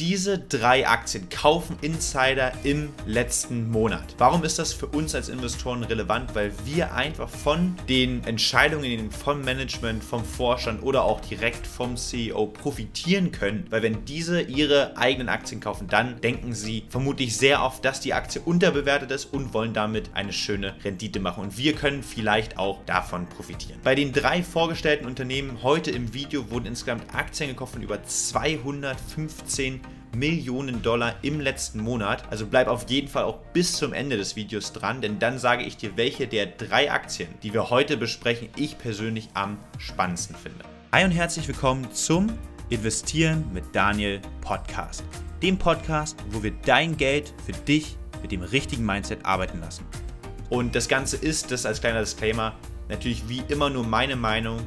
Diese drei Aktien kaufen Insider im letzten Monat. Warum ist das für uns als Investoren relevant? Weil wir einfach von den Entscheidungen vom Management, vom Vorstand oder auch direkt vom CEO profitieren können. Weil wenn diese ihre eigenen Aktien kaufen, dann denken sie vermutlich sehr oft, dass die Aktie unterbewertet ist und wollen damit eine schöne Rendite machen. Und wir können vielleicht auch davon profitieren. Bei den drei vorgestellten Unternehmen heute im Video wurden insgesamt Aktien gekauft von über 215 Millionen Dollar im letzten Monat. Also bleib auf jeden Fall auch bis zum Ende des Videos dran, denn dann sage ich dir, welche der drei Aktien, die wir heute besprechen, ich persönlich am spannendsten finde. Hi und herzlich willkommen zum Investieren mit Daniel Podcast. Dem Podcast, wo wir dein Geld für dich mit dem richtigen Mindset arbeiten lassen. Und das Ganze ist, das als kleiner Disclaimer, natürlich wie immer nur meine Meinung,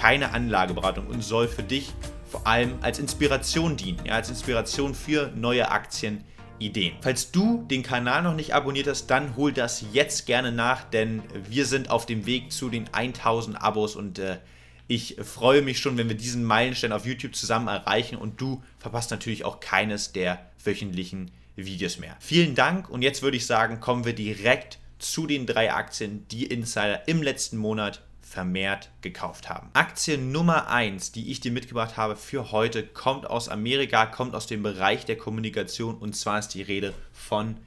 keine Anlageberatung und soll für dich vor allem als Inspiration dienen, ja, als Inspiration für neue Aktienideen. Falls du den Kanal noch nicht abonniert hast, dann hol das jetzt gerne nach, denn wir sind auf dem Weg zu den 1000 Abos und äh, ich freue mich schon, wenn wir diesen Meilenstein auf YouTube zusammen erreichen und du verpasst natürlich auch keines der wöchentlichen Videos mehr. Vielen Dank und jetzt würde ich sagen, kommen wir direkt zu den drei Aktien, die Insider im letzten Monat vermehrt gekauft haben. Aktie Nummer 1, die ich dir mitgebracht habe für heute, kommt aus Amerika, kommt aus dem Bereich der Kommunikation und zwar ist die Rede von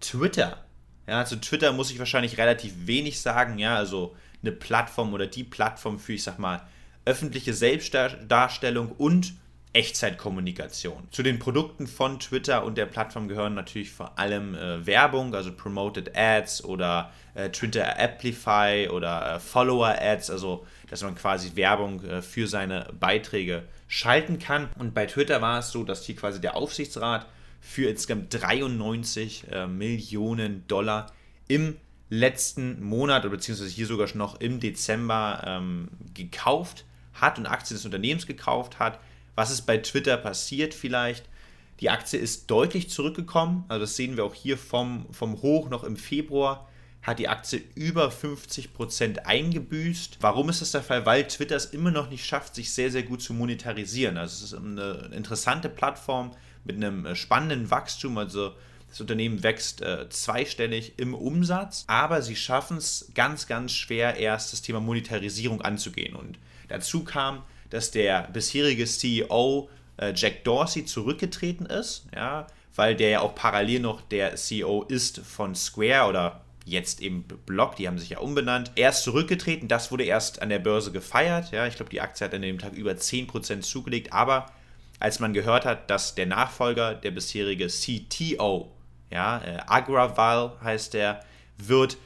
Twitter. Ja, zu Twitter muss ich wahrscheinlich relativ wenig sagen, ja, also eine Plattform oder die Plattform für, ich sag mal, öffentliche Selbstdarstellung und Echtzeitkommunikation. Zu den Produkten von Twitter und der Plattform gehören natürlich vor allem äh, Werbung, also Promoted Ads oder äh, Twitter Amplify oder äh, Follower Ads, also dass man quasi Werbung äh, für seine Beiträge schalten kann. Und bei Twitter war es so, dass hier quasi der Aufsichtsrat für insgesamt 93 äh, Millionen Dollar im letzten Monat oder beziehungsweise hier sogar schon noch im Dezember ähm, gekauft hat und Aktien des Unternehmens gekauft hat was ist bei Twitter passiert vielleicht? Die Aktie ist deutlich zurückgekommen. Also das sehen wir auch hier vom, vom Hoch noch im Februar hat die Aktie über 50% eingebüßt. Warum ist das der Fall? Weil Twitter es immer noch nicht schafft, sich sehr, sehr gut zu monetarisieren. Also es ist eine interessante Plattform mit einem äh, spannenden Wachstum. Also das Unternehmen wächst äh, zweistellig im Umsatz, aber sie schaffen es ganz, ganz schwer, erst das Thema Monetarisierung anzugehen. Und dazu kam, dass der bisherige CEO äh, Jack Dorsey zurückgetreten ist, ja, weil der ja auch parallel noch der CEO ist von Square oder jetzt eben Block, die haben sich ja umbenannt. Er ist zurückgetreten, das wurde erst an der Börse gefeiert, ja, ich glaube, die Aktie hat an dem Tag über 10% zugelegt, aber als man gehört hat, dass der Nachfolger, der bisherige CTO, ja, äh, Agraval heißt der, wird,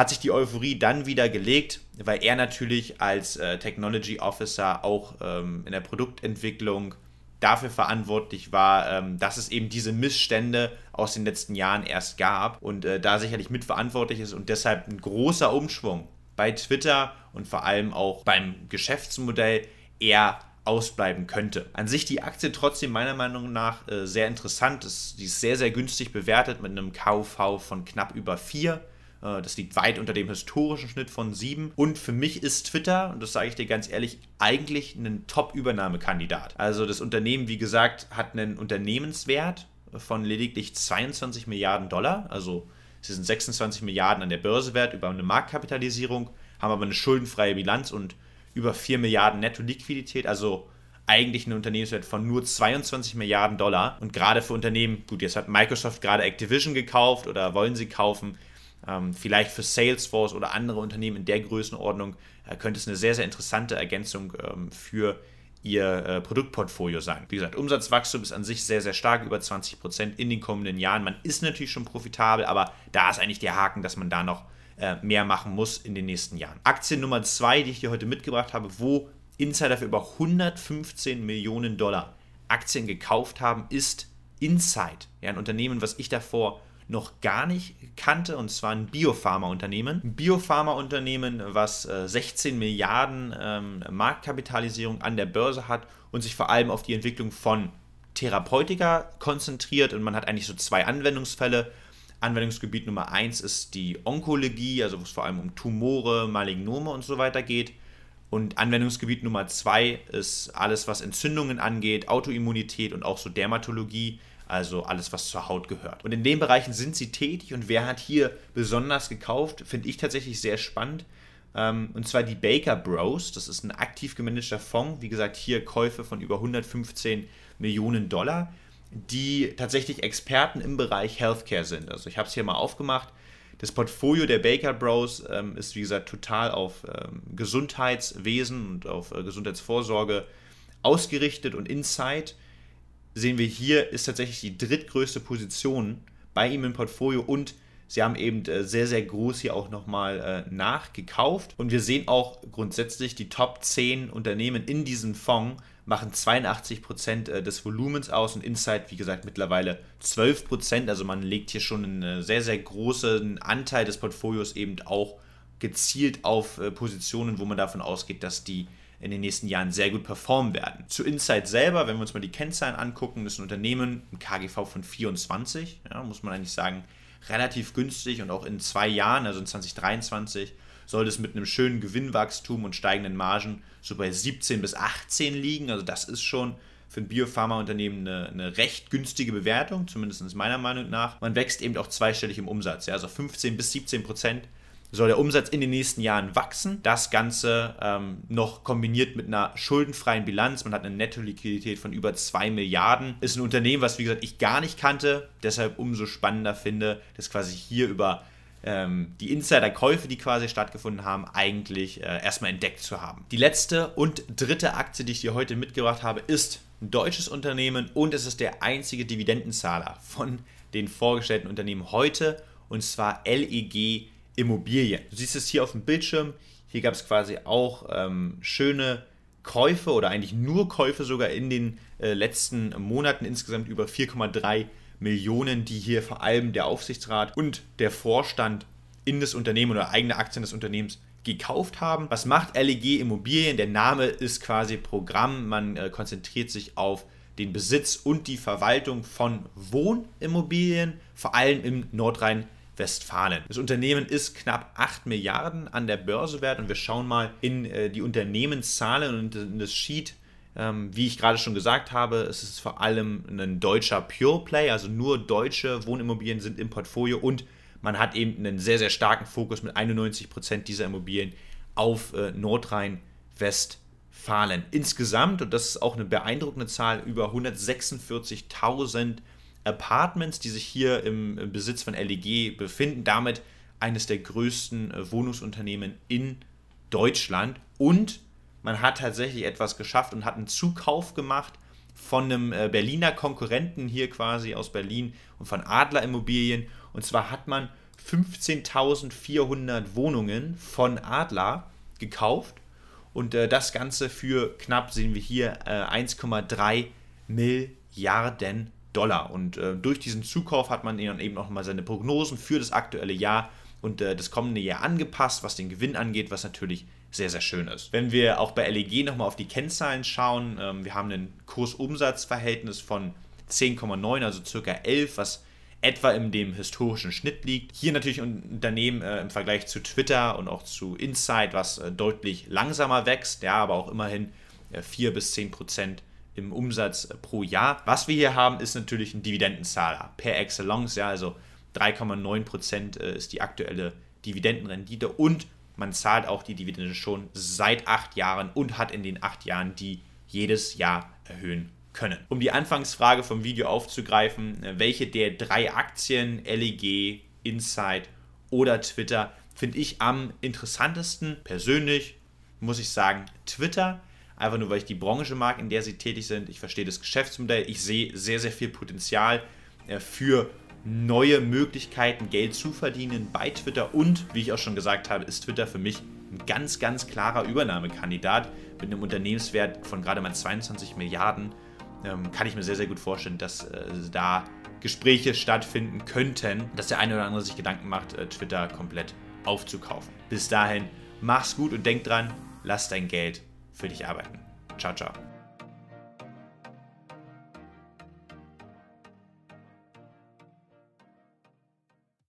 hat sich die Euphorie dann wieder gelegt, weil er natürlich als äh, Technology Officer auch ähm, in der Produktentwicklung dafür verantwortlich war, ähm, dass es eben diese Missstände aus den letzten Jahren erst gab und äh, da sicherlich mitverantwortlich ist und deshalb ein großer Umschwung bei Twitter und vor allem auch beim Geschäftsmodell eher ausbleiben könnte. An sich die Aktie trotzdem meiner Meinung nach äh, sehr interessant. Ist, die ist sehr, sehr günstig bewertet mit einem KV von knapp über 4. Äh, das liegt weit unter dem historischen Schnitt von 7. Und für mich ist Twitter, und das sage ich dir ganz ehrlich, eigentlich ein Top-Übernahmekandidat. Also das Unternehmen, wie gesagt, hat einen Unternehmenswert von lediglich 22 Milliarden Dollar. Also sie sind 26 Milliarden an der Börse wert über eine Marktkapitalisierung, haben aber eine schuldenfreie Bilanz und über 4 Milliarden Netto-Liquidität. Also eigentlich ein Unternehmenswert von nur 22 Milliarden Dollar. Und gerade für Unternehmen, gut, jetzt hat Microsoft gerade Activision gekauft oder wollen sie kaufen, ähm, vielleicht für Salesforce oder andere Unternehmen in der Größenordnung äh, könnte es eine sehr, sehr interessante Ergänzung ähm, für ihr äh, Produktportfolio sein. Wie gesagt, Umsatzwachstum ist an sich sehr, sehr stark, über 20 Prozent in den kommenden Jahren. Man ist natürlich schon profitabel, aber da ist eigentlich der Haken, dass man da noch äh, mehr machen muss in den nächsten Jahren. Aktie Nummer 2, die ich dir heute mitgebracht habe, wo Insider für über 115 Millionen Dollar Aktien gekauft haben, ist Insight. Ja, ein Unternehmen, was ich davor noch gar nicht kannte, und zwar ein Biopharma-Unternehmen. Ein Biopharma-Unternehmen, was 16 äh, Milliarden ähm, Marktkapitalisierung an der Börse hat und sich vor allem auf die Entwicklung von Therapeutika konzentriert. Und man hat eigentlich so zwei Anwendungsfälle. Anwendungsgebiet Nummer eins ist die Onkologie, also wo es vor allem um Tumore, Malignome und so weiter geht. Und Anwendungsgebiet Nummer zwei ist alles, was Entzündungen angeht, Autoimmunität und auch so Dermatologie, also alles, was zur Haut gehört. Und in den Bereichen sind sie tätig und wer hat hier besonders gekauft, finde ich tatsächlich sehr spannend. Ähm, und zwar die Baker Bros. Das ist ein aktiv gemanagter Fonds. Wie gesagt, hier Käufe von über 115 Millionen Dollar, die tatsächlich Experten im Bereich Healthcare sind. Also ich habe es hier mal aufgemacht. Das Portfolio der Baker Bros ähm, ist, wie gesagt, total auf ähm, Gesundheitswesen und auf äh, Gesundheitsvorsorge ausgerichtet und Insight sehen wir hier ist tatsächlich die drittgrößte Position bei ihm im Portfolio und sie haben eben äh, sehr, sehr groß hier auch nochmal äh, nachgekauft. Und wir sehen auch grundsätzlich die Top 10 Unternehmen in diesem Fonds machen 82 Prozent äh, des Volumens aus und Insight, wie gesagt, mittlerweile 12%. Prozent. Also man legt hier schon einen sehr, sehr großen Anteil des Portfolios eben auch gezielt auf Positionen, wo man davon ausgeht, dass die in den nächsten Jahren sehr gut performen werden. Zu Insight selber, wenn wir uns mal die Kennzahlen angucken, ist ein Unternehmen ein KGV von 24, ja, muss man eigentlich sagen, relativ günstig und auch in zwei Jahren, also in 2023, soll es mit einem schönen Gewinnwachstum und steigenden Margen so bei 17 bis 18 liegen. Also das ist schon für ein Biopharmaunternehmen eine, eine recht günstige Bewertung, zumindest meiner Meinung nach. Man wächst eben auch zweistellig im Umsatz, ja, also 15 bis 17 Prozent soll der Umsatz in den nächsten Jahren wachsen. Das Ganze ähm, noch kombiniert mit einer schuldenfreien Bilanz. Man hat eine Netto-Liquidität von über 2 Milliarden. Ist ein Unternehmen, was wie gesagt ich gar nicht kannte. Deshalb umso spannender finde, dass quasi hier über ähm, die Insider-Käufe, die quasi stattgefunden haben, eigentlich äh, erstmal entdeckt zu haben. Die letzte und dritte Aktie, die ich dir heute mitgebracht habe, ist ein deutsches Unternehmen und es ist der einzige Dividendenzahler von den vorgestellten Unternehmen heute und zwar LEG Immobilien. Du siehst es hier auf dem Bildschirm. Hier gab es quasi auch ähm, schöne Käufe oder eigentlich nur Käufe sogar in den äh, letzten Monaten. Insgesamt über 4,3 Millionen, die hier vor allem der Aufsichtsrat und der Vorstand in das Unternehmen oder eigene Aktien des Unternehmens gekauft haben. Was macht LEG Immobilien? Der Name ist quasi Programm. Man äh, konzentriert sich auf den Besitz und die Verwaltung von Wohnimmobilien, vor allem im Nordrhein-Westfalen. Westfalen. Das Unternehmen ist knapp 8 Milliarden an der Börse wert und wir schauen mal in äh, die Unternehmenszahlen und in das Sheet. Ähm, wie ich gerade schon gesagt habe, es ist vor allem ein deutscher Pure Play, also nur deutsche Wohnimmobilien sind im Portfolio und man hat eben einen sehr, sehr starken Fokus mit 91 Prozent dieser Immobilien auf äh, Nordrhein-Westfalen. Insgesamt, und das ist auch eine beeindruckende Zahl, über 146.000 Apartments, die sich hier im Besitz von LEG befinden. Damit eines der größten äh, Wohnungsunternehmen in Deutschland. Und man hat tatsächlich etwas geschafft und hat einen Zukauf gemacht von einem äh, Berliner Konkurrenten hier quasi aus Berlin und von Adler Immobilien. Und zwar hat man 15.400 Wohnungen von Adler gekauft und äh, das Ganze für knapp, sehen wir hier, äh, 1,3 Milliarden Dollar. Und äh, durch diesen Zukauf hat man eben auch mal seine Prognosen für das aktuelle Jahr und äh, das kommende Jahr angepasst, was den Gewinn angeht, was natürlich sehr, sehr schön ist. Wenn wir auch bei LEG nochmal auf die Kennzahlen schauen, ähm, wir haben ein Kursumsatzverhältnis von 10,9, also circa 11, was etwa in dem historischen Schnitt liegt. Hier natürlich ein Unternehmen äh, im Vergleich zu Twitter und auch zu Insight, was äh, deutlich langsamer wächst, ja, aber auch immerhin äh, 4 bis 10 Prozent im Umsatz pro Jahr. Was wir hier haben, ist natürlich ein Dividendenzahler per excellence, ja, also 3,9% äh, ist die aktuelle Dividendenrendite und man zahlt auch die Dividende schon seit acht Jahren und hat in den acht Jahren die jedes Jahr erhöhen können. Um die Anfangsfrage vom Video aufzugreifen, äh, welche der drei Aktien, LEG, Insight oder Twitter, finde ich am interessantesten? Persönlich muss ich sagen, Twitter einfach nur weil ich die Branche mag, in der sie tätig sind. Ich verstehe das Geschäftsmodell. Ich sehe sehr, sehr viel Potenzial äh, für neue Möglichkeiten, Geld zu verdienen bei Twitter. Und wie ich auch schon gesagt habe, ist Twitter für mich ein ganz, ganz klarer Übernahmekandidat mit einem Unternehmenswert von gerade mal 22 Milliarden. Ähm, kann ich mir sehr, sehr gut vorstellen, dass äh, da Gespräche stattfinden könnten, dass der eine oder andere sich Gedanken macht, äh, Twitter komplett aufzukaufen. Bis dahin, mach's gut und denk dran, lass dein Geld für dich arbeiten. Ciao, ciao.